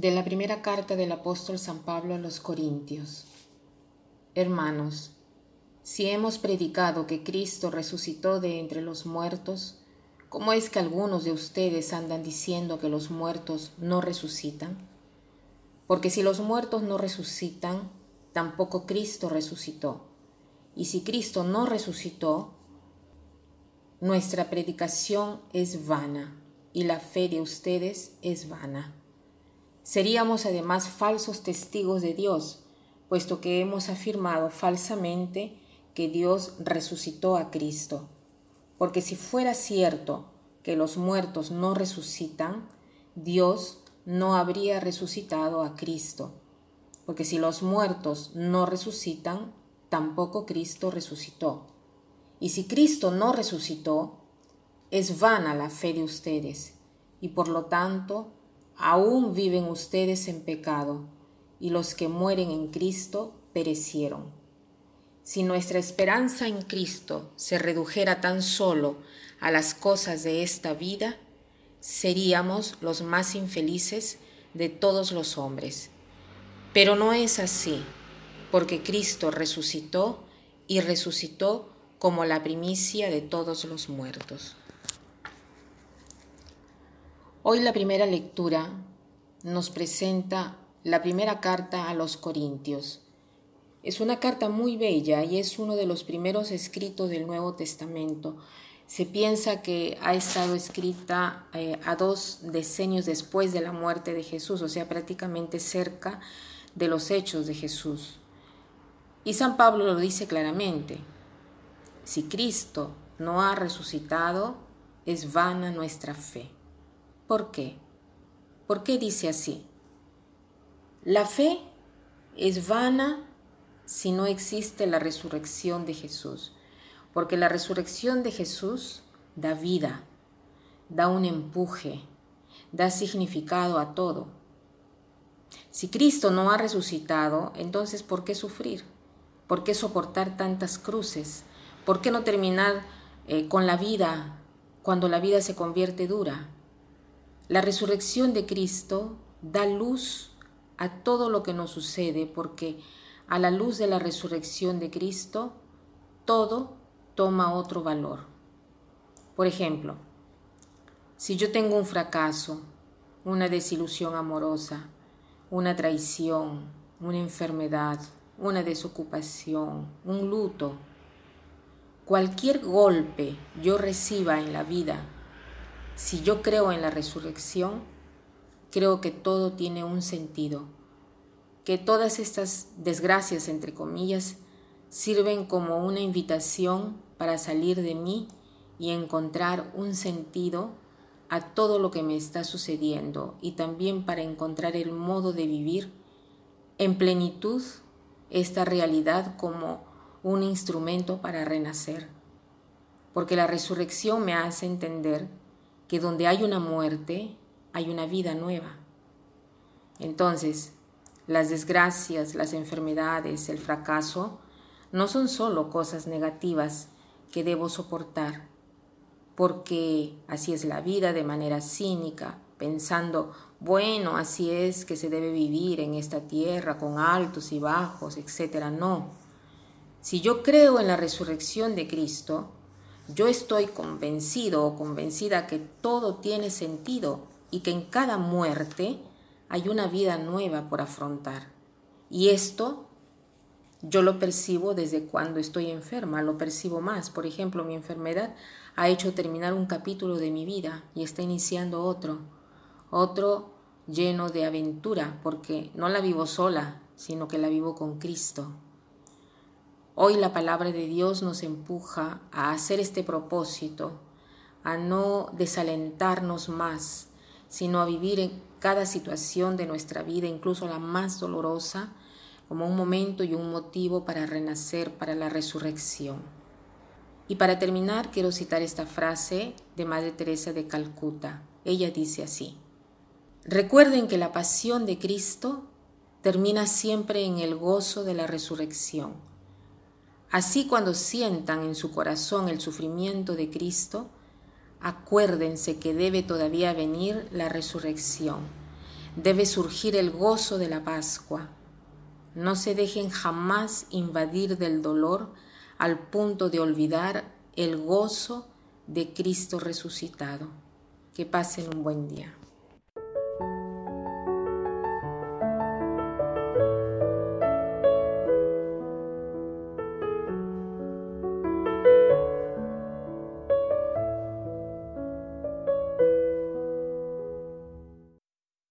De la primera carta del apóstol San Pablo a los Corintios. Hermanos, si hemos predicado que Cristo resucitó de entre los muertos, ¿cómo es que algunos de ustedes andan diciendo que los muertos no resucitan? Porque si los muertos no resucitan, tampoco Cristo resucitó. Y si Cristo no resucitó, nuestra predicación es vana y la fe de ustedes es vana. Seríamos además falsos testigos de Dios, puesto que hemos afirmado falsamente que Dios resucitó a Cristo. Porque si fuera cierto que los muertos no resucitan, Dios no habría resucitado a Cristo. Porque si los muertos no resucitan, tampoco Cristo resucitó. Y si Cristo no resucitó, es vana la fe de ustedes, y por lo tanto aún viven ustedes en pecado, y los que mueren en Cristo perecieron. Si nuestra esperanza en Cristo se redujera tan solo a las cosas de esta vida, seríamos los más infelices de todos los hombres. Pero no es así, porque Cristo resucitó y resucitó como la primicia de todos los muertos. Hoy la primera lectura nos presenta la primera carta a los Corintios. Es una carta muy bella y es uno de los primeros escritos del Nuevo Testamento. Se piensa que ha estado escrita eh, a dos decenios después de la muerte de Jesús, o sea, prácticamente cerca de los hechos de Jesús. Y San Pablo lo dice claramente, si Cristo no ha resucitado, es vana nuestra fe. ¿Por qué? ¿Por qué dice así? La fe es vana si no existe la resurrección de Jesús, porque la resurrección de Jesús da vida, da un empuje, da significado a todo. Si Cristo no ha resucitado, entonces ¿por qué sufrir? ¿Por qué soportar tantas cruces? ¿Por qué no terminar eh, con la vida cuando la vida se convierte dura? La resurrección de Cristo da luz a todo lo que nos sucede porque a la luz de la resurrección de Cristo todo toma otro valor. Por ejemplo, si yo tengo un fracaso, una desilusión amorosa, una traición, una enfermedad, una desocupación, un luto, cualquier golpe yo reciba en la vida si yo creo en la resurrección, creo que todo tiene un sentido, que todas estas desgracias, entre comillas, sirven como una invitación para salir de mí y encontrar un sentido a todo lo que me está sucediendo y también para encontrar el modo de vivir en plenitud esta realidad como un instrumento para renacer. Porque la resurrección me hace entender que donde hay una muerte, hay una vida nueva. Entonces, las desgracias, las enfermedades, el fracaso, no son solo cosas negativas que debo soportar, porque así es la vida de manera cínica, pensando, bueno, así es que se debe vivir en esta tierra con altos y bajos, etc. No. Si yo creo en la resurrección de Cristo, yo estoy convencido o convencida que todo tiene sentido y que en cada muerte hay una vida nueva por afrontar. Y esto yo lo percibo desde cuando estoy enferma, lo percibo más. Por ejemplo, mi enfermedad ha hecho terminar un capítulo de mi vida y está iniciando otro, otro lleno de aventura, porque no la vivo sola, sino que la vivo con Cristo. Hoy la palabra de Dios nos empuja a hacer este propósito, a no desalentarnos más, sino a vivir en cada situación de nuestra vida, incluso la más dolorosa, como un momento y un motivo para renacer, para la resurrección. Y para terminar, quiero citar esta frase de Madre Teresa de Calcuta. Ella dice así, recuerden que la pasión de Cristo termina siempre en el gozo de la resurrección Así cuando sientan en su corazón el sufrimiento de Cristo, acuérdense que debe todavía venir la resurrección. debe surgir el gozo de la Pascua. No se dejen jamás invadir del dolor al punto de olvidar el gozo de Cristo resucitado. Que pasen un buen día.